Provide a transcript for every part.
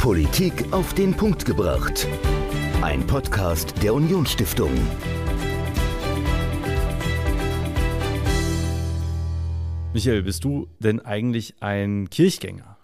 Politik auf den Punkt gebracht. Ein Podcast der Unionsstiftung. Michael, bist du denn eigentlich ein Kirchgänger?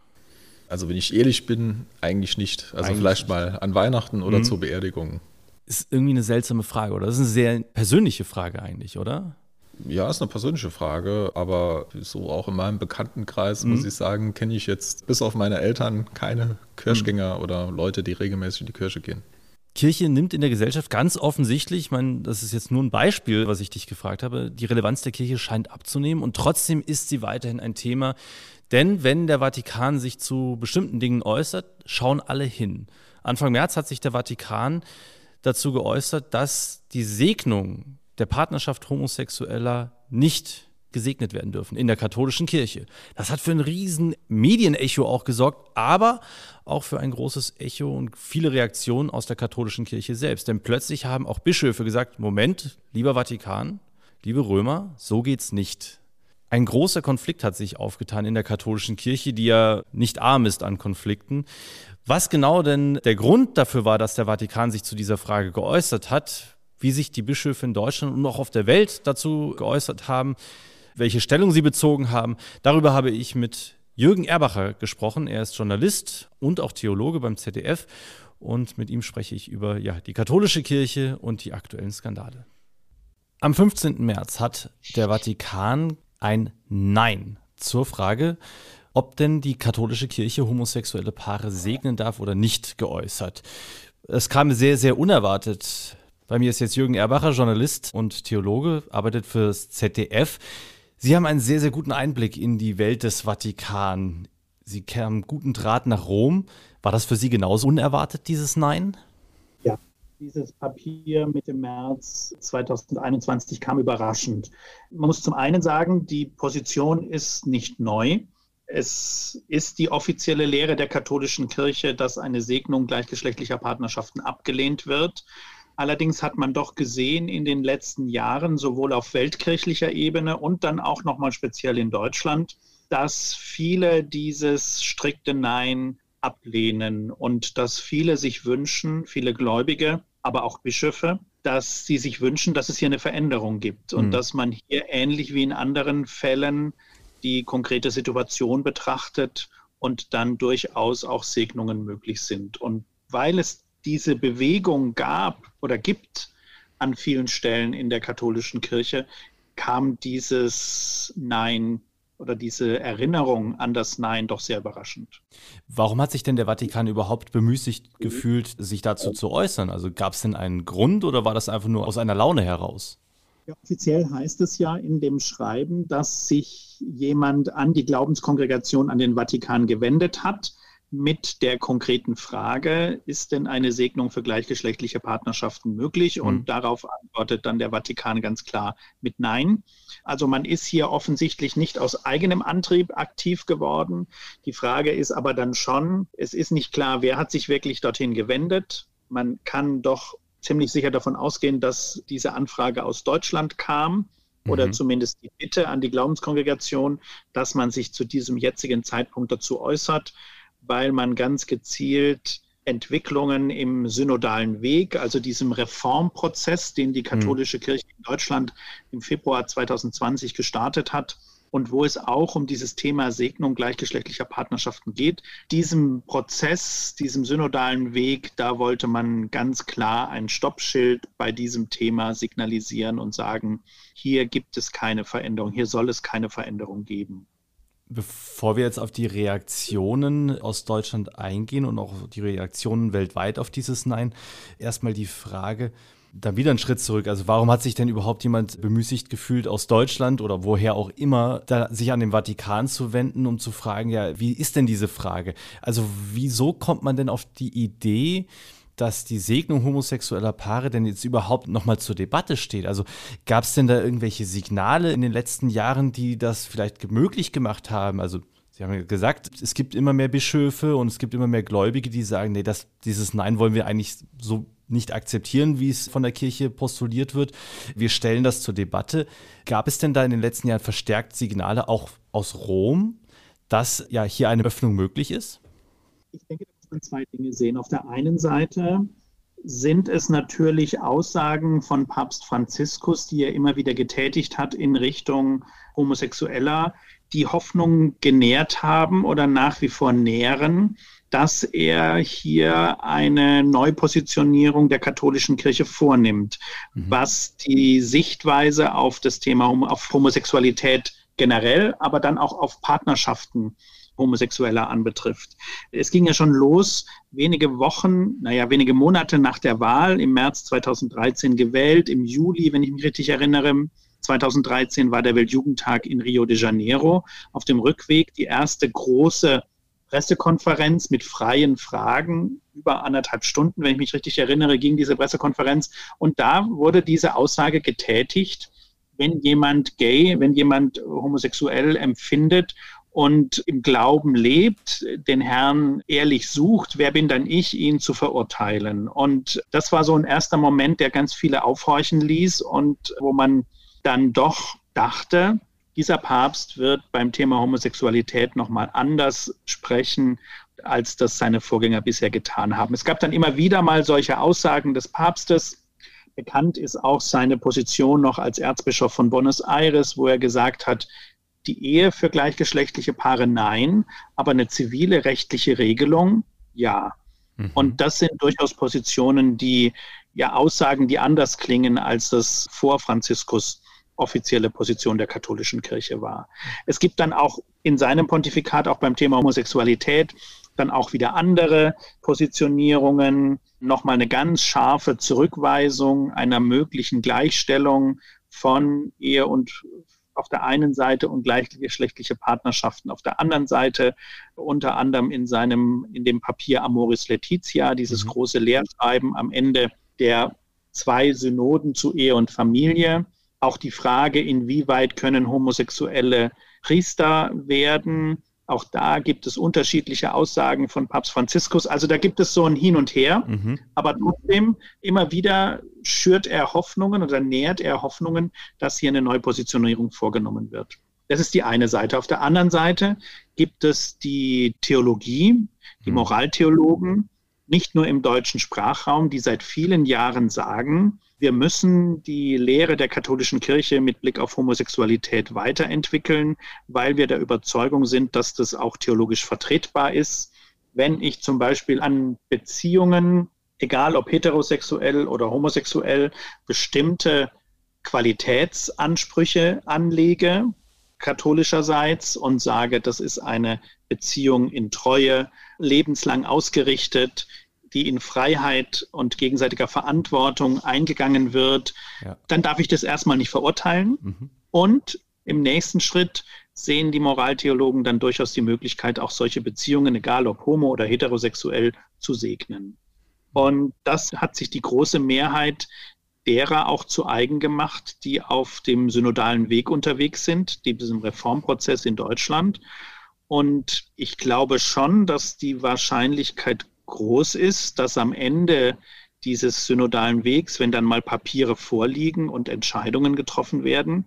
Also wenn ich ehrlich bin, eigentlich nicht. Also eigentlich vielleicht nicht. mal an Weihnachten oder mhm. zur Beerdigung. Ist irgendwie eine seltsame Frage, oder? Das ist eine sehr persönliche Frage eigentlich, oder? Ja, ist eine persönliche Frage, aber so auch in meinem Bekanntenkreis mhm. muss ich sagen, kenne ich jetzt bis auf meine Eltern keine Kirchgänger mhm. oder Leute, die regelmäßig in die Kirche gehen. Kirche nimmt in der Gesellschaft ganz offensichtlich, ich meine, das ist jetzt nur ein Beispiel, was ich dich gefragt habe, die Relevanz der Kirche scheint abzunehmen und trotzdem ist sie weiterhin ein Thema. Denn wenn der Vatikan sich zu bestimmten Dingen äußert, schauen alle hin. Anfang März hat sich der Vatikan dazu geäußert, dass die Segnung der Partnerschaft Homosexueller nicht gesegnet werden dürfen in der katholischen Kirche. Das hat für ein riesen Medienecho auch gesorgt, aber auch für ein großes Echo und viele Reaktionen aus der katholischen Kirche selbst. Denn plötzlich haben auch Bischöfe gesagt, Moment, lieber Vatikan, liebe Römer, so geht's nicht. Ein großer Konflikt hat sich aufgetan in der katholischen Kirche, die ja nicht arm ist an Konflikten. Was genau denn der Grund dafür war, dass der Vatikan sich zu dieser Frage geäußert hat, wie sich die Bischöfe in Deutschland und auch auf der Welt dazu geäußert haben, welche Stellung sie bezogen haben. Darüber habe ich mit Jürgen Erbacher gesprochen. Er ist Journalist und auch Theologe beim ZDF. Und mit ihm spreche ich über ja, die katholische Kirche und die aktuellen Skandale. Am 15. März hat der Vatikan ein Nein zur Frage, ob denn die katholische Kirche homosexuelle Paare segnen darf oder nicht geäußert. Es kam sehr, sehr unerwartet bei mir ist jetzt Jürgen Erbacher, Journalist und Theologe, arbeitet fürs ZDF. Sie haben einen sehr, sehr guten Einblick in die Welt des Vatikan. Sie kamen guten Draht nach Rom. War das für Sie genauso unerwartet, dieses Nein? Ja, dieses Papier Mitte März 2021 kam überraschend. Man muss zum einen sagen, die Position ist nicht neu. Es ist die offizielle Lehre der katholischen Kirche, dass eine Segnung gleichgeschlechtlicher Partnerschaften abgelehnt wird. Allerdings hat man doch gesehen in den letzten Jahren, sowohl auf weltkirchlicher Ebene und dann auch nochmal speziell in Deutschland, dass viele dieses strikte Nein ablehnen und dass viele sich wünschen, viele Gläubige, aber auch Bischöfe, dass sie sich wünschen, dass es hier eine Veränderung gibt und mhm. dass man hier ähnlich wie in anderen Fällen die konkrete Situation betrachtet und dann durchaus auch Segnungen möglich sind. Und weil es diese Bewegung gab oder gibt an vielen Stellen in der katholischen Kirche, kam dieses Nein oder diese Erinnerung an das Nein doch sehr überraschend. Warum hat sich denn der Vatikan überhaupt bemüßigt gefühlt, sich dazu zu äußern? Also gab es denn einen Grund oder war das einfach nur aus einer Laune heraus? Ja, offiziell heißt es ja in dem Schreiben, dass sich jemand an die Glaubenskongregation, an den Vatikan gewendet hat mit der konkreten Frage, ist denn eine Segnung für gleichgeschlechtliche Partnerschaften möglich? Und mhm. darauf antwortet dann der Vatikan ganz klar mit Nein. Also man ist hier offensichtlich nicht aus eigenem Antrieb aktiv geworden. Die Frage ist aber dann schon, es ist nicht klar, wer hat sich wirklich dorthin gewendet. Man kann doch ziemlich sicher davon ausgehen, dass diese Anfrage aus Deutschland kam oder mhm. zumindest die Bitte an die Glaubenskongregation, dass man sich zu diesem jetzigen Zeitpunkt dazu äußert weil man ganz gezielt Entwicklungen im synodalen Weg, also diesem Reformprozess, den die katholische Kirche in Deutschland im Februar 2020 gestartet hat und wo es auch um dieses Thema Segnung gleichgeschlechtlicher Partnerschaften geht. Diesem Prozess, diesem synodalen Weg, da wollte man ganz klar ein Stoppschild bei diesem Thema signalisieren und sagen, hier gibt es keine Veränderung, hier soll es keine Veränderung geben. Bevor wir jetzt auf die Reaktionen aus Deutschland eingehen und auch die Reaktionen weltweit auf dieses Nein, erstmal die Frage, dann wieder einen Schritt zurück. Also warum hat sich denn überhaupt jemand bemüßigt gefühlt aus Deutschland oder woher auch immer, da sich an den Vatikan zu wenden, um zu fragen, ja, wie ist denn diese Frage? Also wieso kommt man denn auf die Idee, dass die Segnung homosexueller Paare denn jetzt überhaupt nochmal zur Debatte steht? Also gab es denn da irgendwelche Signale in den letzten Jahren, die das vielleicht möglich gemacht haben? Also Sie haben ja gesagt, es gibt immer mehr Bischöfe und es gibt immer mehr Gläubige, die sagen, nee, das, dieses Nein wollen wir eigentlich so nicht akzeptieren, wie es von der Kirche postuliert wird. Wir stellen das zur Debatte. Gab es denn da in den letzten Jahren verstärkt Signale auch aus Rom, dass ja hier eine Öffnung möglich ist? Ich denke, man zwei Dinge sehen. Auf der einen Seite sind es natürlich Aussagen von Papst Franziskus, die er immer wieder getätigt hat in Richtung Homosexueller, die Hoffnung genährt haben oder nach wie vor nähren, dass er hier eine Neupositionierung der katholischen Kirche vornimmt, mhm. was die Sichtweise auf das Thema auf Homosexualität generell, aber dann auch auf Partnerschaften Homosexueller anbetrifft. Es ging ja schon los, wenige Wochen, naja, wenige Monate nach der Wahl, im März 2013 gewählt, im Juli, wenn ich mich richtig erinnere, 2013 war der Weltjugendtag in Rio de Janeiro. Auf dem Rückweg die erste große Pressekonferenz mit freien Fragen, über anderthalb Stunden, wenn ich mich richtig erinnere, ging diese Pressekonferenz. Und da wurde diese Aussage getätigt, wenn jemand gay, wenn jemand homosexuell empfindet und im Glauben lebt, den Herrn ehrlich sucht, wer bin dann ich, ihn zu verurteilen? Und das war so ein erster Moment, der ganz viele aufhorchen ließ und wo man dann doch dachte, dieser Papst wird beim Thema Homosexualität nochmal anders sprechen, als das seine Vorgänger bisher getan haben. Es gab dann immer wieder mal solche Aussagen des Papstes. Bekannt ist auch seine Position noch als Erzbischof von Buenos Aires, wo er gesagt hat, die Ehe für gleichgeschlechtliche Paare nein, aber eine zivile rechtliche Regelung ja. Mhm. Und das sind durchaus Positionen, die ja Aussagen, die anders klingen, als das vor Franziskus offizielle Position der katholischen Kirche war. Es gibt dann auch in seinem Pontifikat, auch beim Thema Homosexualität, dann auch wieder andere Positionierungen, nochmal eine ganz scharfe Zurückweisung einer möglichen Gleichstellung von Ehe und auf der einen Seite und gleichgeschlechtliche Partnerschaften auf der anderen Seite, unter anderem in seinem, in dem Papier Amoris Laetitia, dieses mhm. große Lehrschreiben am Ende der zwei Synoden zu Ehe und Familie. Auch die Frage, inwieweit können Homosexuelle Priester werden, auch da gibt es unterschiedliche Aussagen von Papst Franziskus. Also da gibt es so ein Hin und Her. Mhm. Aber trotzdem, immer wieder schürt er Hoffnungen oder nährt er Hoffnungen, dass hier eine Neupositionierung vorgenommen wird. Das ist die eine Seite. Auf der anderen Seite gibt es die Theologie, die mhm. Moraltheologen, nicht nur im deutschen Sprachraum, die seit vielen Jahren sagen, wir müssen die Lehre der katholischen Kirche mit Blick auf Homosexualität weiterentwickeln, weil wir der Überzeugung sind, dass das auch theologisch vertretbar ist. Wenn ich zum Beispiel an Beziehungen, egal ob heterosexuell oder homosexuell, bestimmte Qualitätsansprüche anlege, katholischerseits, und sage, das ist eine Beziehung in Treue, lebenslang ausgerichtet, die in Freiheit und gegenseitiger Verantwortung eingegangen wird, ja. dann darf ich das erstmal nicht verurteilen. Mhm. Und im nächsten Schritt sehen die Moraltheologen dann durchaus die Möglichkeit, auch solche Beziehungen, egal ob homo oder heterosexuell, zu segnen. Und das hat sich die große Mehrheit derer auch zu eigen gemacht, die auf dem synodalen Weg unterwegs sind, diesem Reformprozess in Deutschland. Und ich glaube schon, dass die Wahrscheinlichkeit groß ist, dass am Ende dieses synodalen Wegs, wenn dann mal Papiere vorliegen und Entscheidungen getroffen werden,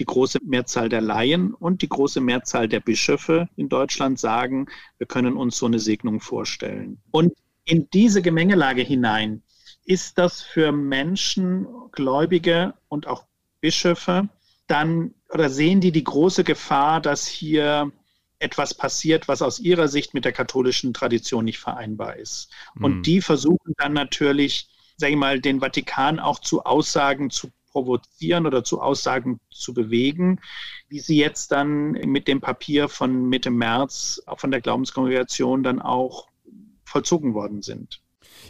die große Mehrzahl der Laien und die große Mehrzahl der Bischöfe in Deutschland sagen, wir können uns so eine Segnung vorstellen. Und in diese Gemengelage hinein ist das für Menschen, Gläubige und auch Bischöfe dann oder sehen die die große Gefahr, dass hier etwas passiert, was aus ihrer Sicht mit der katholischen Tradition nicht vereinbar ist. Und mhm. die versuchen dann natürlich, sage ich mal, den Vatikan auch zu Aussagen zu provozieren oder zu Aussagen zu bewegen, wie sie jetzt dann mit dem Papier von Mitte März von der Glaubenskongregation dann auch vollzogen worden sind.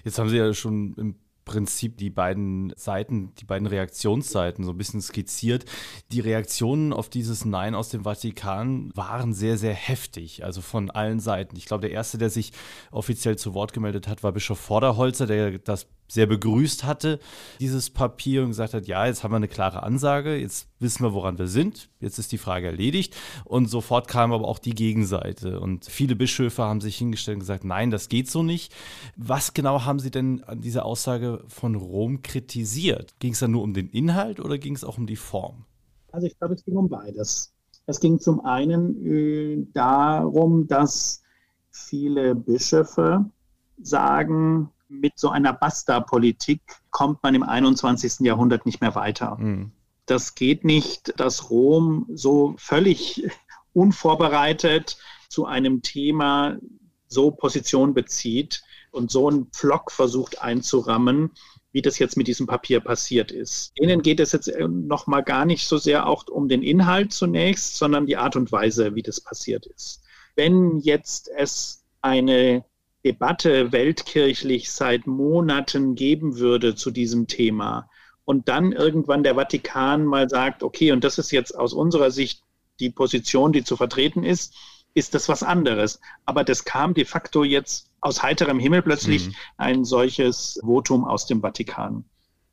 Jetzt haben Sie ja schon im Prinzip die beiden Seiten, die beiden Reaktionsseiten so ein bisschen skizziert. Die Reaktionen auf dieses Nein aus dem Vatikan waren sehr, sehr heftig, also von allen Seiten. Ich glaube, der erste, der sich offiziell zu Wort gemeldet hat, war Bischof Vorderholzer, der das sehr begrüßt hatte, dieses Papier und gesagt hat, ja, jetzt haben wir eine klare Ansage, jetzt wissen wir, woran wir sind, jetzt ist die Frage erledigt. Und sofort kam aber auch die Gegenseite. Und viele Bischöfe haben sich hingestellt und gesagt, nein, das geht so nicht. Was genau haben Sie denn an dieser Aussage von Rom kritisiert? Ging es dann nur um den Inhalt oder ging es auch um die Form? Also ich glaube, es ging um beides. Es ging zum einen äh, darum, dass viele Bischöfe sagen, mit so einer Basta-Politik kommt man im 21. Jahrhundert nicht mehr weiter. Mhm. Das geht nicht, dass Rom so völlig unvorbereitet zu einem Thema so Position bezieht und so einen Pflock versucht einzurammen, wie das jetzt mit diesem Papier passiert ist. Ihnen geht es jetzt äh, noch mal gar nicht so sehr auch um den Inhalt zunächst, sondern die Art und Weise, wie das passiert ist. Wenn jetzt es eine Debatte weltkirchlich seit Monaten geben würde zu diesem Thema und dann irgendwann der Vatikan mal sagt, okay, und das ist jetzt aus unserer Sicht die Position, die zu vertreten ist, ist das was anderes. Aber das kam de facto jetzt aus heiterem Himmel plötzlich mhm. ein solches Votum aus dem Vatikan.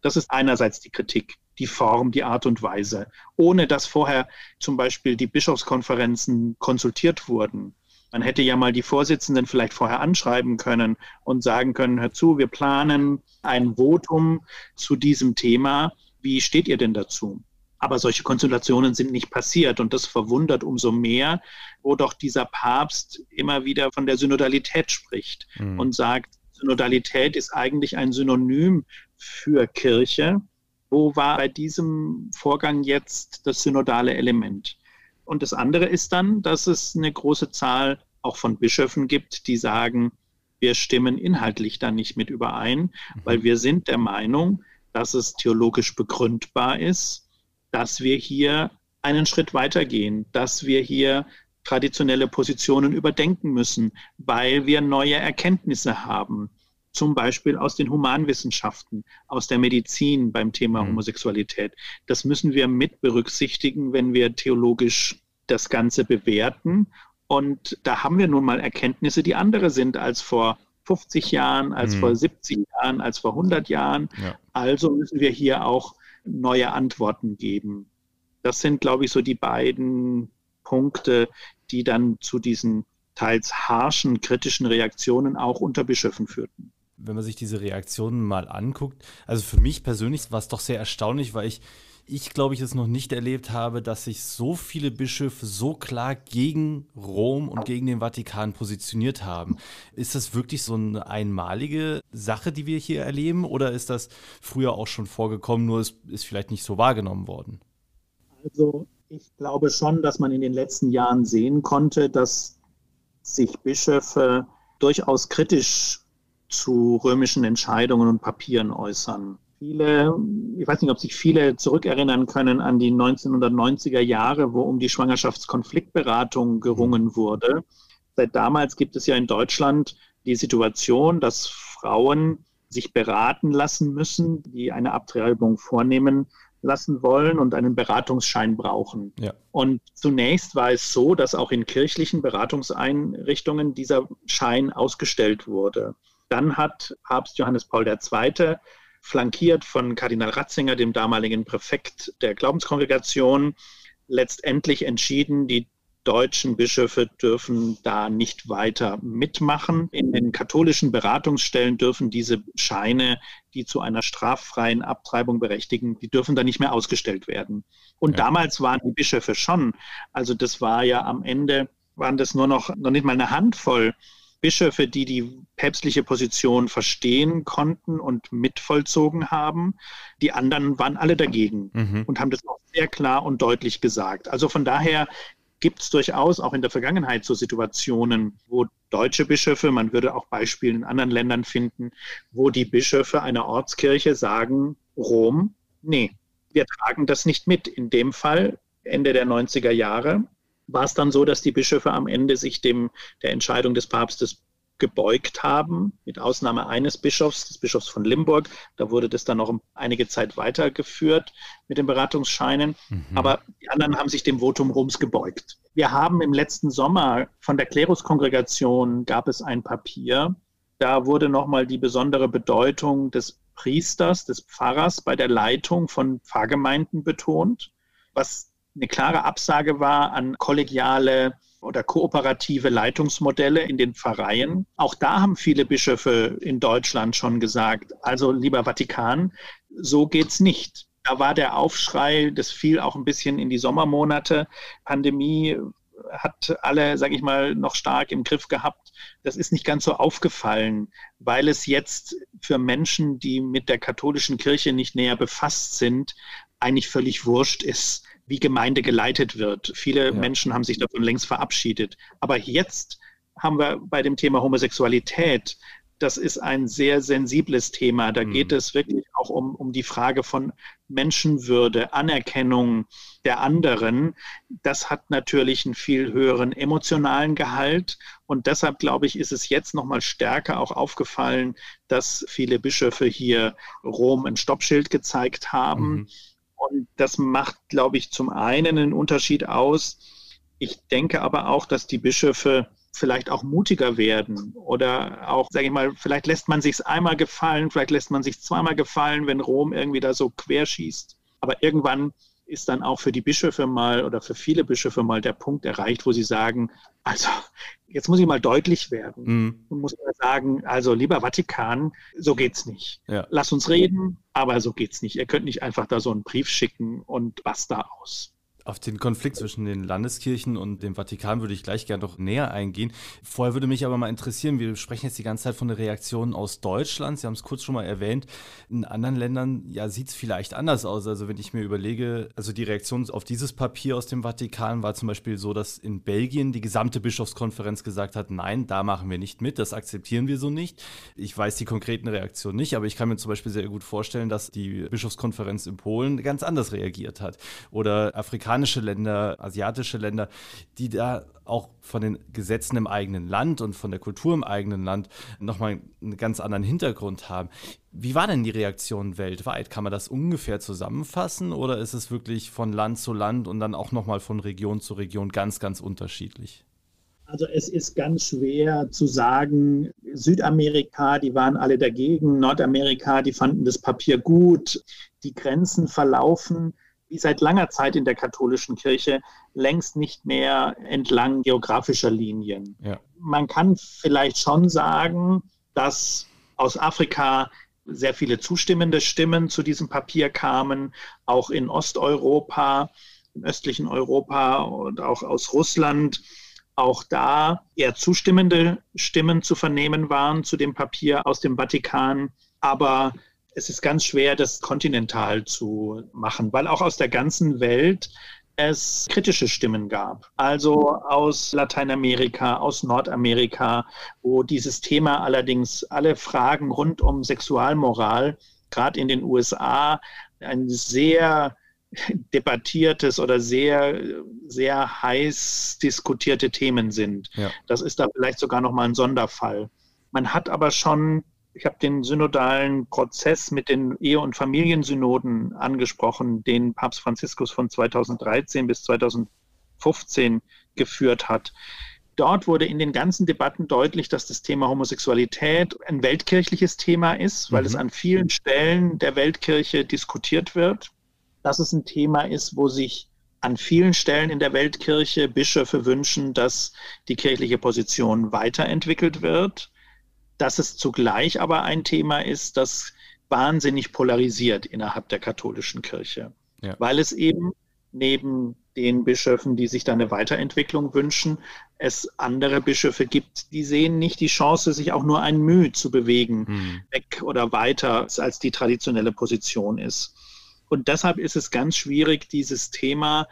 Das ist einerseits die Kritik, die Form, die Art und Weise, ohne dass vorher zum Beispiel die Bischofskonferenzen konsultiert wurden. Man hätte ja mal die Vorsitzenden vielleicht vorher anschreiben können und sagen können, hör zu, wir planen ein Votum zu diesem Thema. Wie steht ihr denn dazu? Aber solche Konsultationen sind nicht passiert und das verwundert umso mehr, wo doch dieser Papst immer wieder von der Synodalität spricht mhm. und sagt, Synodalität ist eigentlich ein Synonym für Kirche. Wo war bei diesem Vorgang jetzt das synodale Element? Und das andere ist dann, dass es eine große Zahl auch von Bischöfen gibt, die sagen, wir stimmen inhaltlich da nicht mit überein, mhm. weil wir sind der Meinung, dass es theologisch begründbar ist, dass wir hier einen Schritt weitergehen, dass wir hier traditionelle Positionen überdenken müssen, weil wir neue Erkenntnisse haben, zum Beispiel aus den Humanwissenschaften, aus der Medizin beim Thema mhm. Homosexualität. Das müssen wir mit berücksichtigen, wenn wir theologisch das Ganze bewerten. Und da haben wir nun mal Erkenntnisse, die andere sind als vor 50 Jahren, als mhm. vor 70 Jahren, als vor 100 Jahren. Ja. Also müssen wir hier auch neue Antworten geben. Das sind, glaube ich, so die beiden Punkte, die dann zu diesen teils harschen, kritischen Reaktionen auch unter Bischöfen führten. Wenn man sich diese Reaktionen mal anguckt, also für mich persönlich war es doch sehr erstaunlich, weil ich ich glaube ich es noch nicht erlebt habe, dass sich so viele Bischöfe so klar gegen Rom und gegen den Vatikan positioniert haben. Ist das wirklich so eine einmalige Sache, die wir hier erleben, oder ist das früher auch schon vorgekommen, nur ist, ist vielleicht nicht so wahrgenommen worden? Also ich glaube schon, dass man in den letzten Jahren sehen konnte, dass sich Bischöfe durchaus kritisch zu römischen Entscheidungen und Papieren äußern viele, ich weiß nicht, ob sich viele zurückerinnern können an die 1990er Jahre, wo um die Schwangerschaftskonfliktberatung gerungen mhm. wurde. Seit damals gibt es ja in Deutschland die Situation, dass Frauen sich beraten lassen müssen, die eine Abtreibung vornehmen lassen wollen und einen Beratungsschein brauchen. Ja. Und zunächst war es so, dass auch in kirchlichen Beratungseinrichtungen dieser Schein ausgestellt wurde. Dann hat Papst Johannes Paul II flankiert von Kardinal Ratzinger, dem damaligen Präfekt der Glaubenskongregation, letztendlich entschieden, die deutschen Bischöfe dürfen da nicht weiter mitmachen. In den katholischen Beratungsstellen dürfen diese Scheine, die zu einer straffreien Abtreibung berechtigen, die dürfen da nicht mehr ausgestellt werden. Und ja. damals waren die Bischöfe schon, also das war ja am Ende, waren das nur noch, noch nicht mal eine Handvoll Bischöfe, die die päpstliche Position verstehen konnten und mitvollzogen haben. Die anderen waren alle dagegen mhm. und haben das auch sehr klar und deutlich gesagt. Also von daher gibt es durchaus auch in der Vergangenheit so Situationen, wo deutsche Bischöfe, man würde auch Beispiele in anderen Ländern finden, wo die Bischöfe einer Ortskirche sagen, Rom, nee, wir tragen das nicht mit. In dem Fall Ende der 90er Jahre war es dann so, dass die Bischöfe am Ende sich dem der Entscheidung des Papstes gebeugt haben, mit Ausnahme eines Bischofs, des Bischofs von Limburg. Da wurde das dann noch einige Zeit weitergeführt mit den Beratungsscheinen. Mhm. Aber die anderen haben sich dem Votum Roms gebeugt. Wir haben im letzten Sommer von der Kleruskongregation gab es ein Papier. Da wurde nochmal die besondere Bedeutung des Priesters, des Pfarrers bei der Leitung von Pfarrgemeinden betont, was eine klare Absage war an kollegiale oder kooperative Leitungsmodelle in den Pfarreien. Auch da haben viele Bischöfe in Deutschland schon gesagt, also lieber Vatikan, so geht's nicht. Da war der Aufschrei, das fiel auch ein bisschen in die Sommermonate, Pandemie hat alle, sage ich mal, noch stark im Griff gehabt. Das ist nicht ganz so aufgefallen, weil es jetzt für Menschen, die mit der katholischen Kirche nicht näher befasst sind, eigentlich völlig wurscht ist, wie Gemeinde geleitet wird. Viele ja. Menschen haben sich davon längst verabschiedet. Aber jetzt haben wir bei dem Thema Homosexualität das ist ein sehr sensibles Thema. Da mhm. geht es wirklich auch um, um die Frage von Menschenwürde, Anerkennung der anderen. Das hat natürlich einen viel höheren emotionalen Gehalt. Und deshalb, glaube ich, ist es jetzt nochmal stärker auch aufgefallen, dass viele Bischöfe hier Rom ein Stoppschild gezeigt haben. Mhm. Und das macht, glaube ich, zum einen einen Unterschied aus. Ich denke aber auch, dass die Bischöfe vielleicht auch mutiger werden oder auch, sage ich mal, vielleicht lässt man sich einmal gefallen, vielleicht lässt man sich zweimal gefallen, wenn Rom irgendwie da so querschießt. Aber irgendwann ist dann auch für die Bischöfe mal oder für viele Bischöfe mal der Punkt erreicht, wo sie sagen, also jetzt muss ich mal deutlich werden mhm. und muss mal sagen, also lieber Vatikan, so geht's nicht. Ja. Lass uns reden, aber so geht's nicht. Ihr könnt nicht einfach da so einen Brief schicken und was da aus. Auf den Konflikt zwischen den Landeskirchen und dem Vatikan würde ich gleich gerne noch näher eingehen. Vorher würde mich aber mal interessieren, wir sprechen jetzt die ganze Zeit von der Reaktion aus Deutschland. Sie haben es kurz schon mal erwähnt. In anderen Ländern ja, sieht es vielleicht anders aus. Also wenn ich mir überlege, also die Reaktion auf dieses Papier aus dem Vatikan war zum Beispiel so, dass in Belgien die gesamte Bischofskonferenz gesagt hat, nein, da machen wir nicht mit, das akzeptieren wir so nicht. Ich weiß die konkreten Reaktionen nicht, aber ich kann mir zum Beispiel sehr gut vorstellen, dass die Bischofskonferenz in Polen ganz anders reagiert hat. Oder Afrikaner afrikanische Länder, asiatische Länder, die da auch von den Gesetzen im eigenen Land und von der Kultur im eigenen Land nochmal einen ganz anderen Hintergrund haben. Wie war denn die Reaktion weltweit? Kann man das ungefähr zusammenfassen oder ist es wirklich von Land zu Land und dann auch nochmal von Region zu Region ganz, ganz unterschiedlich? Also es ist ganz schwer zu sagen, Südamerika, die waren alle dagegen, Nordamerika, die fanden das Papier gut, die Grenzen verlaufen wie seit langer Zeit in der katholischen Kirche längst nicht mehr entlang geografischer Linien. Ja. Man kann vielleicht schon sagen, dass aus Afrika sehr viele zustimmende Stimmen zu diesem Papier kamen, auch in Osteuropa, im östlichen Europa und auch aus Russland. Auch da eher zustimmende Stimmen zu vernehmen waren zu dem Papier aus dem Vatikan. Aber es ist ganz schwer, das kontinental zu machen, weil auch aus der ganzen Welt es kritische Stimmen gab. Also aus Lateinamerika, aus Nordamerika, wo dieses Thema allerdings alle Fragen rund um Sexualmoral, gerade in den USA, ein sehr debattiertes oder sehr, sehr heiß diskutierte Themen sind. Ja. Das ist da vielleicht sogar nochmal ein Sonderfall. Man hat aber schon ich habe den synodalen Prozess mit den Ehe- und Familiensynoden angesprochen, den Papst Franziskus von 2013 bis 2015 geführt hat. Dort wurde in den ganzen Debatten deutlich, dass das Thema Homosexualität ein weltkirchliches Thema ist, weil mhm. es an vielen Stellen der Weltkirche diskutiert wird. Dass es ein Thema ist, wo sich an vielen Stellen in der Weltkirche Bischöfe wünschen, dass die kirchliche Position weiterentwickelt wird dass es zugleich aber ein Thema ist, das wahnsinnig polarisiert innerhalb der katholischen Kirche, ja. weil es eben neben den Bischöfen, die sich da eine Weiterentwicklung wünschen, es andere Bischöfe gibt, die sehen nicht die Chance, sich auch nur ein Mühe zu bewegen, mhm. weg oder weiter, als die traditionelle Position ist. Und deshalb ist es ganz schwierig, dieses Thema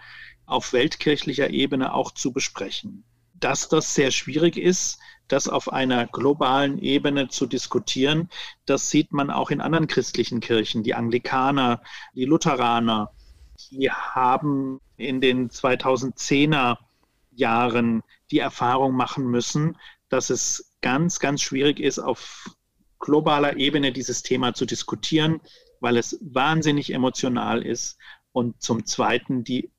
auf weltkirchlicher Ebene auch zu besprechen. Dass das sehr schwierig ist, das auf einer globalen Ebene zu diskutieren. Das sieht man auch in anderen christlichen Kirchen. Die Anglikaner, die Lutheraner, die haben in den 2010er Jahren die Erfahrung machen müssen, dass es ganz, ganz schwierig ist, auf globaler Ebene dieses Thema zu diskutieren, weil es wahnsinnig emotional ist und zum Zweiten die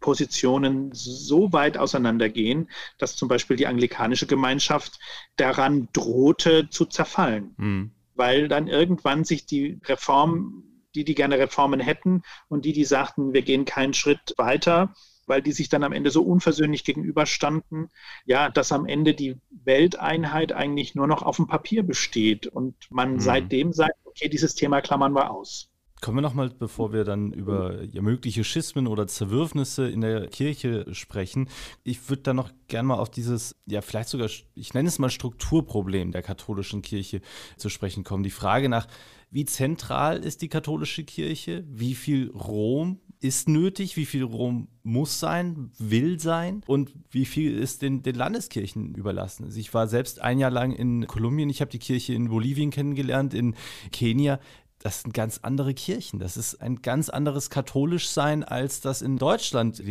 Positionen so weit auseinandergehen, dass zum Beispiel die anglikanische Gemeinschaft daran drohte zu zerfallen, mhm. weil dann irgendwann sich die Reform, die die gerne Reformen hätten und die, die sagten, wir gehen keinen Schritt weiter, weil die sich dann am Ende so unversöhnlich gegenüberstanden, ja, dass am Ende die Welteinheit eigentlich nur noch auf dem Papier besteht und man mhm. seitdem sagt, okay, dieses Thema klammern wir aus. Kommen wir nochmal, bevor wir dann über ja, mögliche Schismen oder Zerwürfnisse in der Kirche sprechen. Ich würde da noch gerne mal auf dieses, ja, vielleicht sogar, ich nenne es mal Strukturproblem der katholischen Kirche zu sprechen kommen. Die Frage nach, wie zentral ist die katholische Kirche? Wie viel Rom ist nötig? Wie viel Rom muss sein, will sein? Und wie viel ist den, den Landeskirchen überlassen? Also ich war selbst ein Jahr lang in Kolumbien. Ich habe die Kirche in Bolivien kennengelernt, in Kenia das sind ganz andere Kirchen. Das ist ein ganz anderes katholisch sein, als das in Deutschland.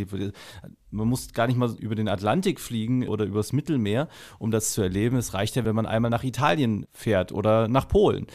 Man muss gar nicht mal über den Atlantik fliegen oder übers Mittelmeer, um das zu erleben. Es reicht ja, wenn man einmal nach Italien fährt oder nach Polen.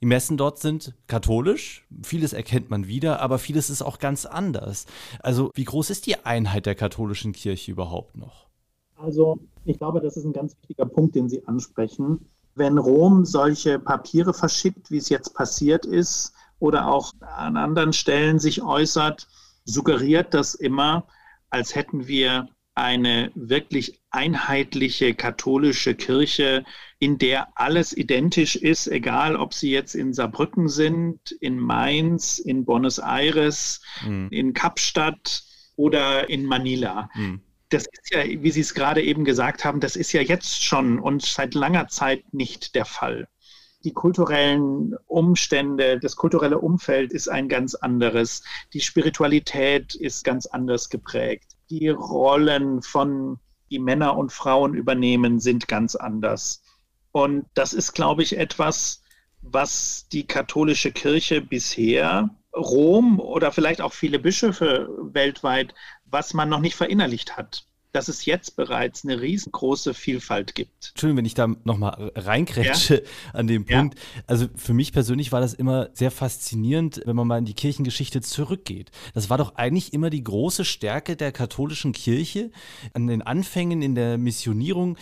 Die Messen dort sind katholisch, vieles erkennt man wieder, aber vieles ist auch ganz anders. Also wie groß ist die Einheit der katholischen Kirche überhaupt noch? Also ich glaube, das ist ein ganz wichtiger Punkt, den Sie ansprechen. Wenn Rom solche Papiere verschickt, wie es jetzt passiert ist, oder auch an anderen Stellen sich äußert, suggeriert das immer, als hätten wir eine wirklich einheitliche katholische Kirche, in der alles identisch ist, egal ob sie jetzt in Saarbrücken sind, in Mainz, in Buenos Aires, mhm. in Kapstadt oder in Manila. Mhm. Das ist ja, wie Sie es gerade eben gesagt haben, das ist ja jetzt schon und seit langer Zeit nicht der Fall die kulturellen Umstände, das kulturelle Umfeld ist ein ganz anderes. Die Spiritualität ist ganz anders geprägt die Rollen von die Männer und Frauen übernehmen, sind ganz anders. Und das ist, glaube ich, etwas, was die katholische Kirche bisher, Rom oder vielleicht auch viele Bischöfe weltweit, was man noch nicht verinnerlicht hat dass es jetzt bereits eine riesengroße Vielfalt gibt. Entschuldigung, wenn ich da nochmal reinkrätsche ja? an dem Punkt. Ja. Also für mich persönlich war das immer sehr faszinierend, wenn man mal in die Kirchengeschichte zurückgeht. Das war doch eigentlich immer die große Stärke der katholischen Kirche an den Anfängen in der Missionierung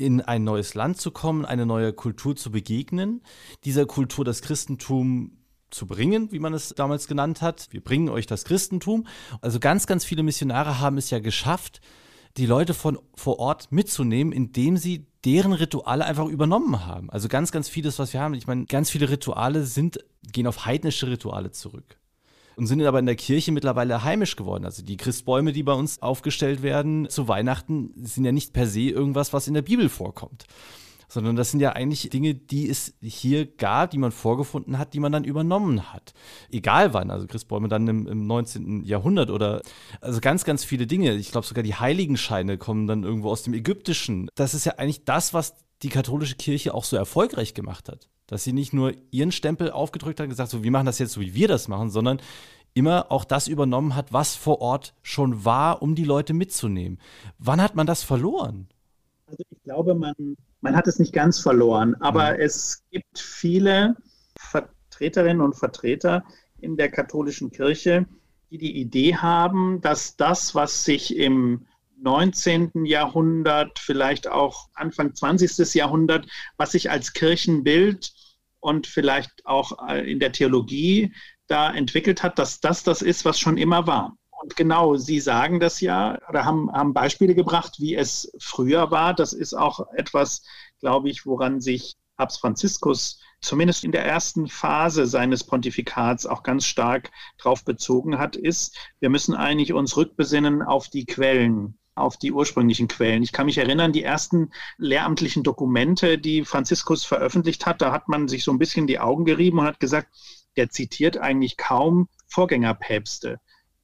in ein neues Land zu kommen, eine neue Kultur zu begegnen, dieser Kultur das Christentum zu bringen, wie man es damals genannt hat. Wir bringen euch das Christentum. Also ganz, ganz viele Missionare haben es ja geschafft, die Leute von vor Ort mitzunehmen, indem sie deren Rituale einfach übernommen haben. Also ganz, ganz vieles, was wir haben. Ich meine, ganz viele Rituale sind, gehen auf heidnische Rituale zurück. Und sind aber in der Kirche mittlerweile heimisch geworden. Also die Christbäume, die bei uns aufgestellt werden zu Weihnachten, sind ja nicht per se irgendwas, was in der Bibel vorkommt sondern das sind ja eigentlich Dinge, die es hier gab, die man vorgefunden hat, die man dann übernommen hat. Egal wann, also Christbäume dann im, im 19. Jahrhundert oder also ganz, ganz viele Dinge. Ich glaube sogar die Heiligenscheine kommen dann irgendwo aus dem Ägyptischen. Das ist ja eigentlich das, was die katholische Kirche auch so erfolgreich gemacht hat. Dass sie nicht nur ihren Stempel aufgedrückt hat und gesagt, so, wir machen das jetzt so, wie wir das machen, sondern immer auch das übernommen hat, was vor Ort schon war, um die Leute mitzunehmen. Wann hat man das verloren? Also ich glaube, man man hat es nicht ganz verloren, aber mhm. es gibt viele Vertreterinnen und Vertreter in der katholischen Kirche, die die Idee haben, dass das, was sich im 19. Jahrhundert, vielleicht auch Anfang 20. Jahrhundert, was sich als Kirchenbild und vielleicht auch äh, in der Theologie da entwickelt hat, dass das das ist, was schon immer war. Und genau, Sie sagen das ja oder haben, haben Beispiele gebracht, wie es früher war. Das ist auch etwas, glaube ich, woran sich Papst Franziskus zumindest in der ersten Phase seines Pontifikats auch ganz stark darauf bezogen hat, ist, wir müssen eigentlich uns rückbesinnen auf die Quellen, auf die ursprünglichen Quellen. Ich kann mich erinnern, die ersten lehramtlichen Dokumente, die Franziskus veröffentlicht hat, da hat man sich so ein bisschen die Augen gerieben und hat gesagt, der zitiert eigentlich kaum Vorgängerpäpste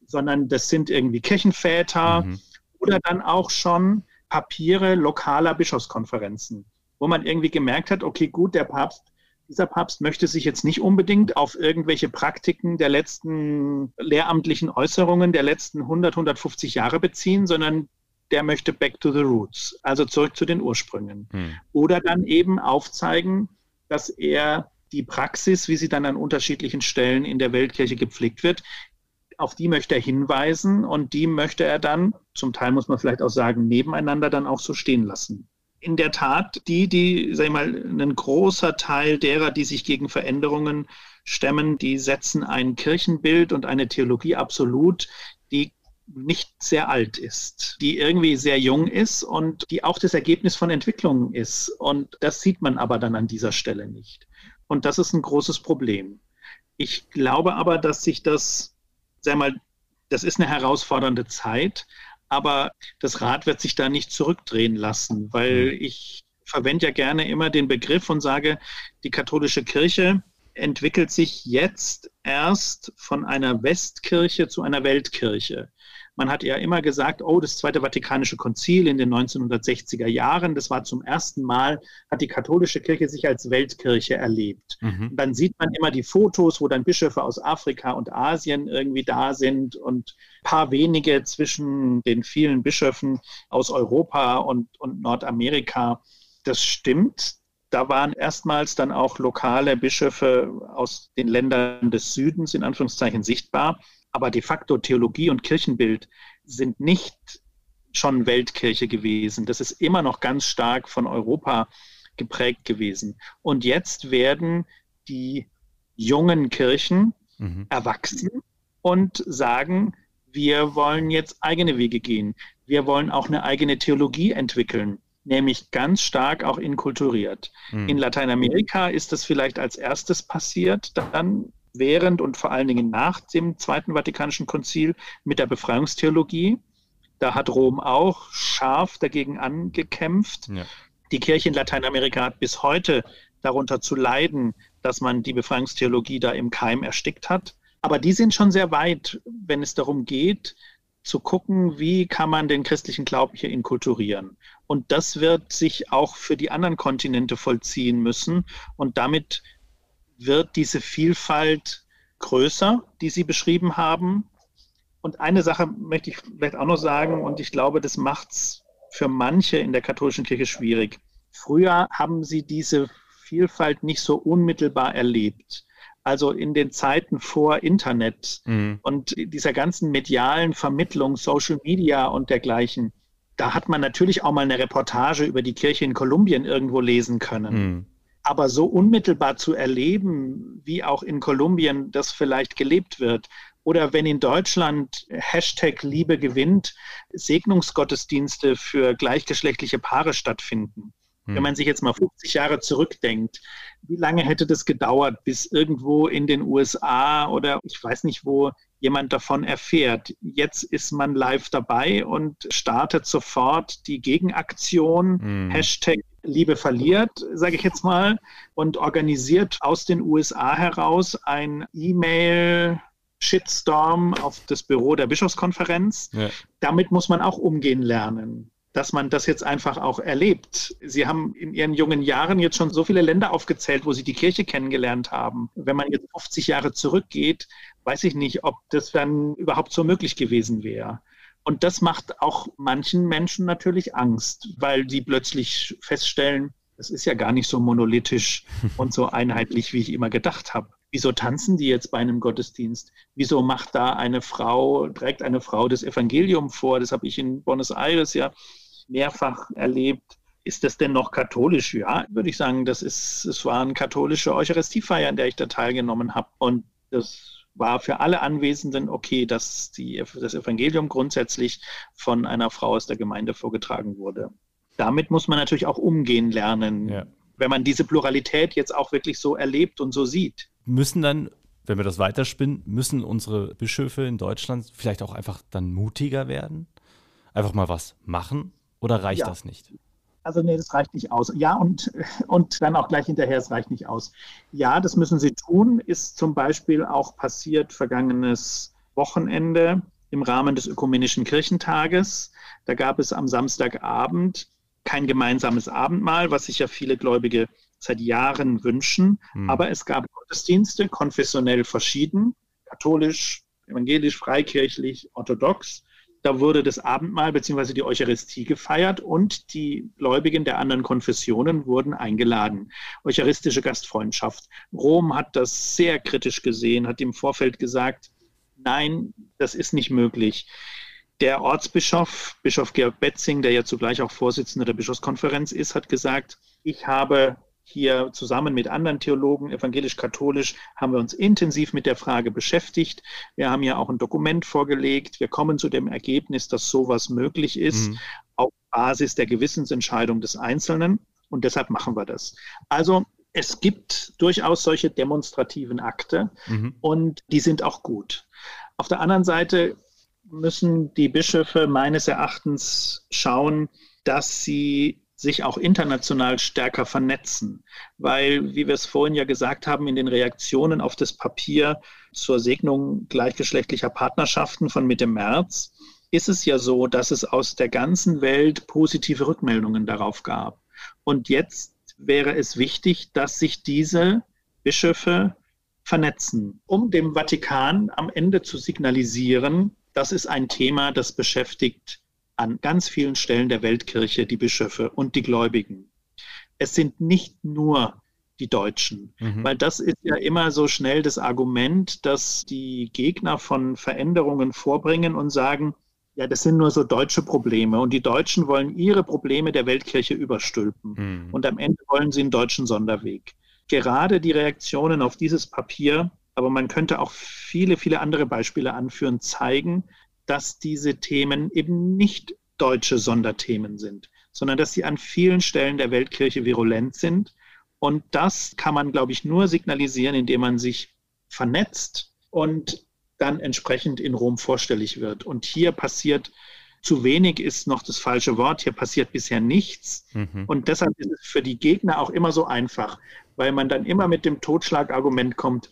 sondern das sind irgendwie Kirchenväter mhm. oder dann auch schon Papiere lokaler Bischofskonferenzen, wo man irgendwie gemerkt hat, okay, gut, der Papst, dieser Papst möchte sich jetzt nicht unbedingt auf irgendwelche Praktiken der letzten lehramtlichen Äußerungen der letzten 100, 150 Jahre beziehen, sondern der möchte back to the roots, also zurück zu den Ursprüngen. Hm. Oder dann eben aufzeigen, dass er die Praxis, wie sie dann an unterschiedlichen Stellen in der Weltkirche gepflegt wird, auf die möchte er hinweisen und die möchte er dann, zum Teil muss man vielleicht auch sagen, nebeneinander dann auch so stehen lassen. In der Tat, die, die, sag ich mal, ein großer Teil derer, die sich gegen Veränderungen stemmen, die setzen ein Kirchenbild und eine Theologie absolut, die nicht sehr alt ist, die irgendwie sehr jung ist und die auch das Ergebnis von Entwicklungen ist. Und das sieht man aber dann an dieser Stelle nicht. Und das ist ein großes Problem. Ich glaube aber, dass sich das, sag mal, das ist eine herausfordernde Zeit, aber das Rad wird sich da nicht zurückdrehen lassen, weil mhm. ich verwende ja gerne immer den Begriff und sage, die katholische Kirche entwickelt sich jetzt erst von einer Westkirche zu einer Weltkirche. Man hat ja immer gesagt, oh, das Zweite Vatikanische Konzil in den 1960er Jahren, das war zum ersten Mal, hat die katholische Kirche sich als Weltkirche erlebt. Mhm. dann sieht man immer die Fotos, wo dann Bischöfe aus Afrika und Asien irgendwie da sind und ein paar wenige zwischen den vielen Bischöfen aus Europa und, und Nordamerika. Das stimmt. Da waren erstmals dann auch lokale Bischöfe aus den Ländern des Südens in Anführungszeichen sichtbar. Aber de facto Theologie und Kirchenbild sind nicht schon Weltkirche gewesen. Das ist immer noch ganz stark von Europa geprägt gewesen. Und jetzt werden die jungen Kirchen mhm. erwachsen und sagen, wir wollen jetzt eigene Wege gehen. Wir wollen auch eine eigene Theologie entwickeln, nämlich ganz stark auch inkulturiert. Mhm. In Lateinamerika ist das vielleicht als erstes passiert, dann während und vor allen Dingen nach dem Zweiten Vatikanischen Konzil mit der Befreiungstheologie. Da hat Rom auch scharf dagegen angekämpft. Ja. Die Kirche in Lateinamerika hat bis heute darunter zu leiden, dass man die Befreiungstheologie da im Keim erstickt hat. Aber die sind schon sehr weit, wenn es darum geht, zu gucken, wie kann man den christlichen Glauben hier inkulturieren. Und das wird sich auch für die anderen Kontinente vollziehen müssen. Und damit wird diese Vielfalt größer, die Sie beschrieben haben. Und eine Sache möchte ich vielleicht auch noch sagen, und ich glaube, das macht es für manche in der katholischen Kirche schwierig. Früher haben sie diese Vielfalt nicht so unmittelbar erlebt. Also in den Zeiten vor Internet mhm. und dieser ganzen medialen Vermittlung, Social Media und dergleichen, da hat man natürlich auch mal eine Reportage über die Kirche in Kolumbien irgendwo lesen können. Mhm. Aber so unmittelbar zu erleben, wie auch in Kolumbien das vielleicht gelebt wird, oder wenn in Deutschland Hashtag Liebe gewinnt, Segnungsgottesdienste für gleichgeschlechtliche Paare stattfinden. Hm. Wenn man sich jetzt mal 50 Jahre zurückdenkt, wie lange hätte das gedauert, bis irgendwo in den USA oder ich weiß nicht wo jemand davon erfährt? Jetzt ist man live dabei und startet sofort die Gegenaktion, hm. Hashtag Liebe verliert, sage ich jetzt mal, und organisiert aus den USA heraus ein E-Mail. Shitstorm auf das Büro der Bischofskonferenz. Ja. Damit muss man auch umgehen lernen dass man das jetzt einfach auch erlebt. Sie haben in Ihren jungen Jahren jetzt schon so viele Länder aufgezählt, wo Sie die Kirche kennengelernt haben. Wenn man jetzt 50 Jahre zurückgeht, weiß ich nicht, ob das dann überhaupt so möglich gewesen wäre. Und das macht auch manchen Menschen natürlich Angst, weil die plötzlich feststellen, es ist ja gar nicht so monolithisch und so einheitlich, wie ich immer gedacht habe. Wieso tanzen die jetzt bei einem Gottesdienst? Wieso macht da eine Frau, trägt eine Frau das Evangelium vor? Das habe ich in Buenos Aires ja mehrfach erlebt. Ist das denn noch katholisch? Ja, würde ich sagen, das ist, es war eine katholische Eucharistiefeier, an der ich da teilgenommen habe. Und das war für alle Anwesenden okay, dass die, das Evangelium grundsätzlich von einer Frau aus der Gemeinde vorgetragen wurde. Damit muss man natürlich auch umgehen lernen, ja. wenn man diese Pluralität jetzt auch wirklich so erlebt und so sieht. Müssen dann, wenn wir das weiterspinnen, müssen unsere Bischöfe in Deutschland vielleicht auch einfach dann mutiger werden? Einfach mal was machen? Oder reicht ja. das nicht? Also nee, das reicht nicht aus. Ja, und, und dann auch gleich hinterher, es reicht nicht aus. Ja, das müssen sie tun. Ist zum Beispiel auch passiert vergangenes Wochenende im Rahmen des Ökumenischen Kirchentages. Da gab es am Samstagabend kein gemeinsames Abendmahl, was sich ja viele Gläubige seit Jahren wünschen. Hm. Aber es gab Gottesdienste, konfessionell verschieden, katholisch, evangelisch, freikirchlich, orthodox. Da wurde das Abendmahl bzw. die Eucharistie gefeiert und die Gläubigen der anderen Konfessionen wurden eingeladen. Eucharistische Gastfreundschaft. Rom hat das sehr kritisch gesehen, hat im Vorfeld gesagt, nein, das ist nicht möglich. Der Ortsbischof, Bischof Georg Betzing, der ja zugleich auch Vorsitzender der Bischofskonferenz ist, hat gesagt, ich habe hier zusammen mit anderen Theologen, evangelisch-katholisch, haben wir uns intensiv mit der Frage beschäftigt. Wir haben ja auch ein Dokument vorgelegt. Wir kommen zu dem Ergebnis, dass sowas möglich ist, mhm. auf Basis der Gewissensentscheidung des Einzelnen. Und deshalb machen wir das. Also es gibt durchaus solche demonstrativen Akte mhm. und die sind auch gut. Auf der anderen Seite müssen die Bischöfe meines Erachtens schauen, dass sie sich auch international stärker vernetzen, weil, wie wir es vorhin ja gesagt haben, in den Reaktionen auf das Papier zur Segnung gleichgeschlechtlicher Partnerschaften von Mitte März ist es ja so, dass es aus der ganzen Welt positive Rückmeldungen darauf gab. Und jetzt wäre es wichtig, dass sich diese Bischöfe vernetzen, um dem Vatikan am Ende zu signalisieren, das ist ein Thema, das beschäftigt an ganz vielen Stellen der Weltkirche die Bischöfe und die Gläubigen. Es sind nicht nur die Deutschen, mhm. weil das ist ja immer so schnell das Argument, dass die Gegner von Veränderungen vorbringen und sagen, ja, das sind nur so deutsche Probleme und die Deutschen wollen ihre Probleme der Weltkirche überstülpen mhm. und am Ende wollen sie einen deutschen Sonderweg. Gerade die Reaktionen auf dieses Papier aber man könnte auch viele, viele andere Beispiele anführen, zeigen, dass diese Themen eben nicht deutsche Sonderthemen sind, sondern dass sie an vielen Stellen der Weltkirche virulent sind. Und das kann man, glaube ich, nur signalisieren, indem man sich vernetzt und dann entsprechend in Rom vorstellig wird. Und hier passiert zu wenig ist noch das falsche Wort. Hier passiert bisher nichts. Mhm. Und deshalb ist es für die Gegner auch immer so einfach, weil man dann immer mit dem Totschlagargument kommt,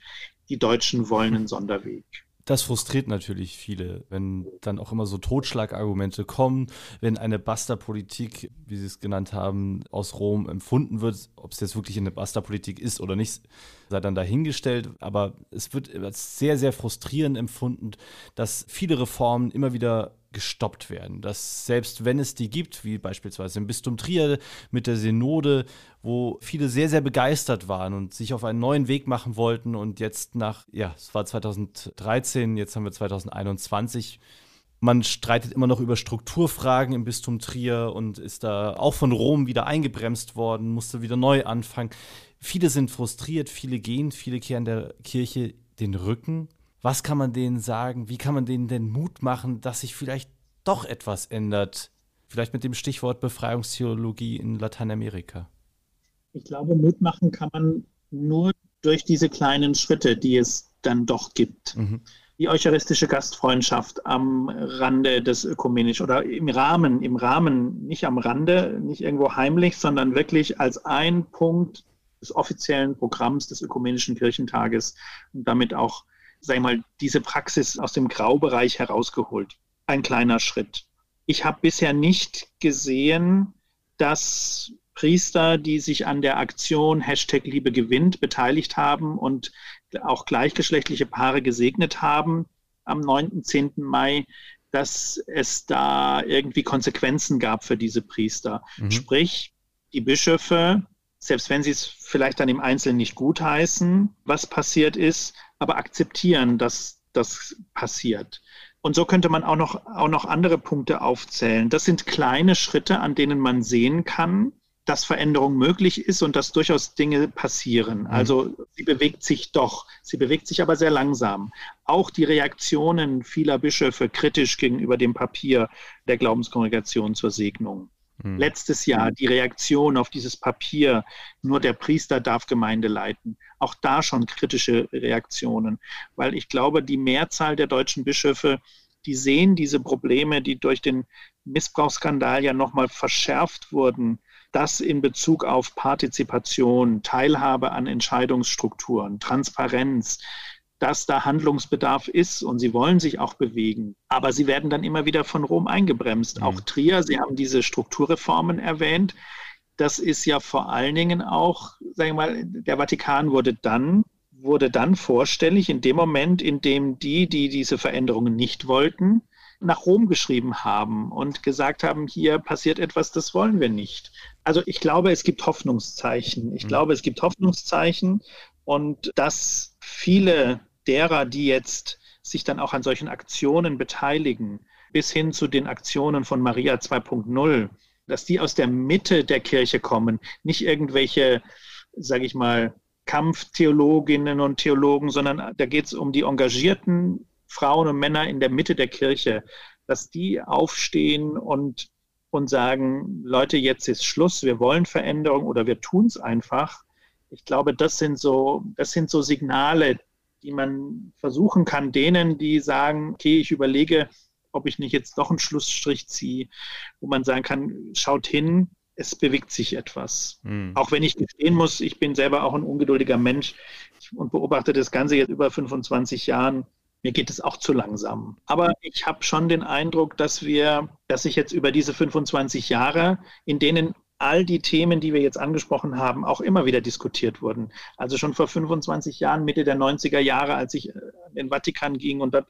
die Deutschen wollen einen Sonderweg. Das frustriert natürlich viele, wenn dann auch immer so Totschlagargumente kommen, wenn eine Basta-Politik, wie Sie es genannt haben, aus Rom empfunden wird. Ob es jetzt wirklich eine Basta-Politik ist oder nicht, sei dann dahingestellt. Aber es wird sehr, sehr frustrierend empfunden, dass viele Reformen immer wieder gestoppt werden. Dass selbst wenn es die gibt, wie beispielsweise im Bistum Trier mit der Synode, wo viele sehr, sehr begeistert waren und sich auf einen neuen Weg machen wollten und jetzt nach, ja, es war 2013, jetzt haben wir 2021, man streitet immer noch über Strukturfragen im Bistum Trier und ist da auch von Rom wieder eingebremst worden, musste wieder neu anfangen. Viele sind frustriert, viele gehen, viele kehren der Kirche den Rücken. Was kann man denen sagen? Wie kann man denen denn Mut machen, dass sich vielleicht doch etwas ändert? Vielleicht mit dem Stichwort Befreiungstheologie in Lateinamerika. Ich glaube, Mut machen kann man nur durch diese kleinen Schritte, die es dann doch gibt. Mhm. Die eucharistische Gastfreundschaft am Rande des Ökumenisch oder im Rahmen, im Rahmen, nicht am Rande, nicht irgendwo heimlich, sondern wirklich als ein Punkt des offiziellen Programms des Ökumenischen Kirchentages und damit auch sag ich mal, diese Praxis aus dem Graubereich herausgeholt. Ein kleiner Schritt. Ich habe bisher nicht gesehen, dass Priester, die sich an der Aktion Hashtag Liebe gewinnt beteiligt haben und auch gleichgeschlechtliche Paare gesegnet haben am 9. 10. Mai, dass es da irgendwie Konsequenzen gab für diese Priester. Mhm. Sprich, die Bischöfe, selbst wenn sie es vielleicht dann im Einzelnen nicht gutheißen, was passiert ist, aber akzeptieren, dass das passiert. Und so könnte man auch noch, auch noch andere Punkte aufzählen. Das sind kleine Schritte, an denen man sehen kann, dass Veränderung möglich ist und dass durchaus Dinge passieren. Mhm. Also sie bewegt sich doch, sie bewegt sich aber sehr langsam. Auch die Reaktionen vieler Bischöfe kritisch gegenüber dem Papier der Glaubenskongregation zur Segnung Mhm. Letztes Jahr die Reaktion auf dieses Papier, nur der Priester darf Gemeinde leiten. Auch da schon kritische Reaktionen, weil ich glaube, die Mehrzahl der deutschen Bischöfe, die sehen diese Probleme, die durch den Missbrauchsskandal ja nochmal verschärft wurden, das in Bezug auf Partizipation, Teilhabe an Entscheidungsstrukturen, Transparenz, dass da Handlungsbedarf ist und sie wollen sich auch bewegen. Aber sie werden dann immer wieder von Rom eingebremst. Mhm. Auch Trier, Sie haben diese Strukturreformen erwähnt. Das ist ja vor allen Dingen auch, sagen wir mal, der Vatikan wurde dann wurde dann vorstellig in dem Moment, in dem die, die diese Veränderungen nicht wollten, nach Rom geschrieben haben und gesagt haben, hier passiert etwas, das wollen wir nicht. Also ich glaube, es gibt Hoffnungszeichen. Ich mhm. glaube, es gibt Hoffnungszeichen und dass viele derer, die jetzt sich dann auch an solchen Aktionen beteiligen, bis hin zu den Aktionen von Maria 2.0, dass die aus der Mitte der Kirche kommen, nicht irgendwelche, sage ich mal, Kampftheologinnen und Theologen, sondern da geht es um die engagierten Frauen und Männer in der Mitte der Kirche, dass die aufstehen und, und sagen, Leute, jetzt ist Schluss, wir wollen Veränderung oder wir tun es einfach. Ich glaube, das sind so, das sind so Signale, die man versuchen kann, denen, die sagen, okay, ich überlege, ob ich nicht jetzt doch einen Schlussstrich ziehe, wo man sagen kann, schaut hin, es bewegt sich etwas. Mhm. Auch wenn ich gestehen muss, ich bin selber auch ein ungeduldiger Mensch und beobachte das Ganze jetzt über 25 Jahren. Mir geht es auch zu langsam. Aber ich habe schon den Eindruck, dass wir, dass sich jetzt über diese 25 Jahre, in denen all die Themen, die wir jetzt angesprochen haben, auch immer wieder diskutiert wurden. Also schon vor 25 Jahren, Mitte der 90er Jahre, als ich in den Vatikan ging und dort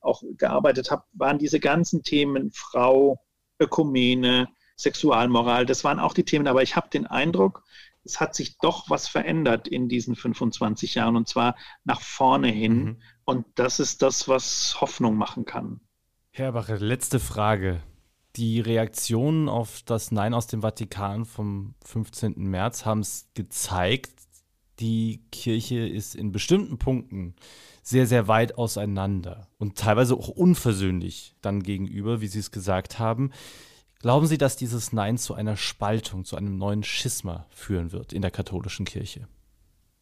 auch gearbeitet habe, waren diese ganzen Themen Frau, Ökumene, Sexualmoral, das waren auch die Themen. Aber ich habe den Eindruck, es hat sich doch was verändert in diesen 25 Jahren und zwar nach vorne hin. Mhm. Und das ist das, was Hoffnung machen kann. Herr Bache, letzte Frage. Die Reaktionen auf das Nein aus dem Vatikan vom 15. März haben es gezeigt, die Kirche ist in bestimmten Punkten sehr, sehr weit auseinander und teilweise auch unversöhnlich dann gegenüber, wie Sie es gesagt haben. Glauben Sie, dass dieses Nein zu einer Spaltung, zu einem neuen Schisma führen wird in der katholischen Kirche?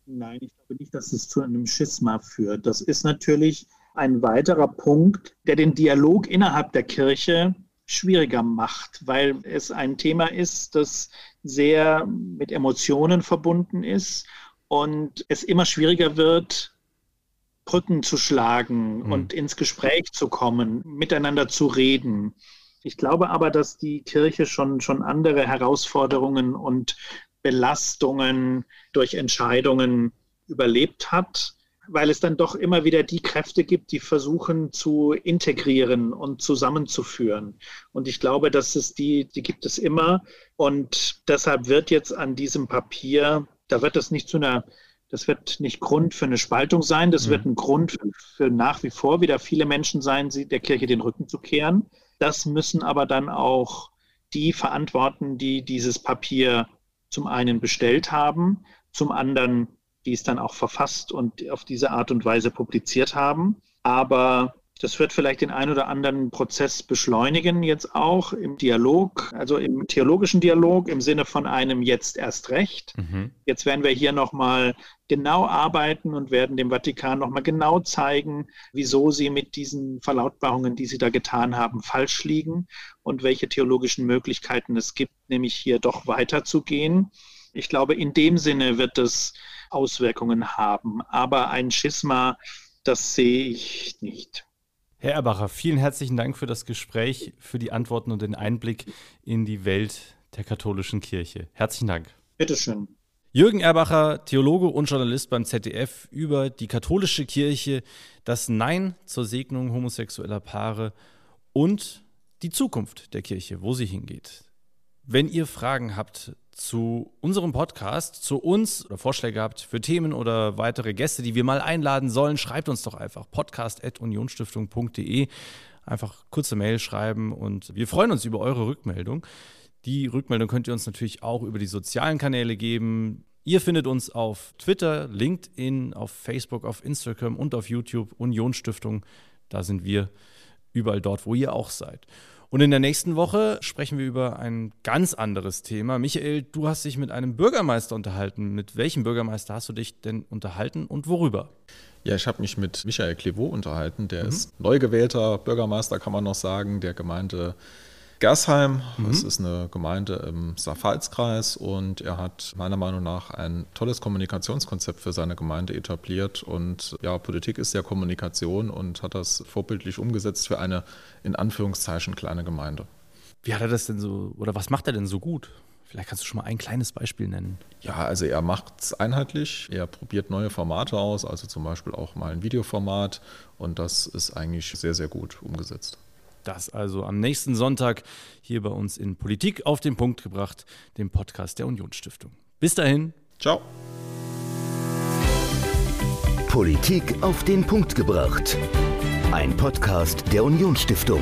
Nein, ich glaube nicht, dass es zu einem Schisma führt. Das ist natürlich ein weiterer Punkt, der den Dialog innerhalb der Kirche schwieriger macht, weil es ein Thema ist, das sehr mit Emotionen verbunden ist und es immer schwieriger wird, Brücken zu schlagen mhm. und ins Gespräch zu kommen, miteinander zu reden. Ich glaube aber, dass die Kirche schon, schon andere Herausforderungen und Belastungen durch Entscheidungen überlebt hat, weil es dann doch immer wieder die Kräfte gibt, die versuchen zu integrieren und zusammenzuführen. Und ich glaube, dass es die, die gibt es immer. Und deshalb wird jetzt an diesem Papier, da wird es nicht zu einer das wird nicht Grund für eine Spaltung sein, das mhm. wird ein Grund für, für, nach wie vor wieder viele Menschen sein, der Kirche den Rücken zu kehren. Das müssen aber dann auch die verantworten, die dieses Papier zum einen bestellt haben, zum anderen, die es dann auch verfasst und auf diese Art und Weise publiziert haben. Aber das wird vielleicht den einen oder anderen Prozess beschleunigen, jetzt auch im Dialog, also im theologischen Dialog im Sinne von einem jetzt erst recht. Mhm. Jetzt werden wir hier nochmal genau arbeiten und werden dem Vatikan nochmal genau zeigen, wieso sie mit diesen Verlautbarungen, die sie da getan haben, falsch liegen und welche theologischen Möglichkeiten es gibt, nämlich hier doch weiterzugehen. Ich glaube, in dem Sinne wird es Auswirkungen haben. Aber ein Schisma, das sehe ich nicht. Herr Erbacher, vielen herzlichen Dank für das Gespräch, für die Antworten und den Einblick in die Welt der katholischen Kirche. Herzlichen Dank. Bitteschön. Jürgen Erbacher, Theologe und Journalist beim ZDF über die katholische Kirche, das Nein zur Segnung homosexueller Paare und die Zukunft der Kirche, wo sie hingeht. Wenn ihr Fragen habt zu unserem Podcast, zu uns oder Vorschläge habt für Themen oder weitere Gäste, die wir mal einladen sollen, schreibt uns doch einfach podcast.unionstiftung.de. Einfach kurze Mail schreiben und wir freuen uns über eure Rückmeldung. Die Rückmeldung könnt ihr uns natürlich auch über die sozialen Kanäle geben. Ihr findet uns auf Twitter, LinkedIn, auf Facebook, auf Instagram und auf YouTube Unionsstiftung. Da sind wir überall dort, wo ihr auch seid. Und in der nächsten Woche sprechen wir über ein ganz anderes Thema. Michael, du hast dich mit einem Bürgermeister unterhalten. Mit welchem Bürgermeister hast du dich denn unterhalten und worüber? Ja, ich habe mich mit Michael Clevaux unterhalten. Der mhm. ist neu gewählter Bürgermeister, kann man noch sagen, der Gemeinde Gersheim. Mhm. Es ist eine Gemeinde im Saarpfalz-Kreis und er hat meiner Meinung nach ein tolles Kommunikationskonzept für seine Gemeinde etabliert. Und ja, Politik ist ja Kommunikation und hat das vorbildlich umgesetzt für eine in Anführungszeichen kleine Gemeinde. Wie hat er das denn so, oder was macht er denn so gut? Vielleicht kannst du schon mal ein kleines Beispiel nennen. Ja, also er macht es einheitlich. Er probiert neue Formate aus, also zum Beispiel auch mal ein Videoformat. Und das ist eigentlich sehr, sehr gut umgesetzt. Das also am nächsten Sonntag hier bei uns in Politik auf den Punkt gebracht, dem Podcast der Unionsstiftung. Bis dahin. Ciao. Politik auf den Punkt gebracht. Ein Podcast der Unionsstiftung.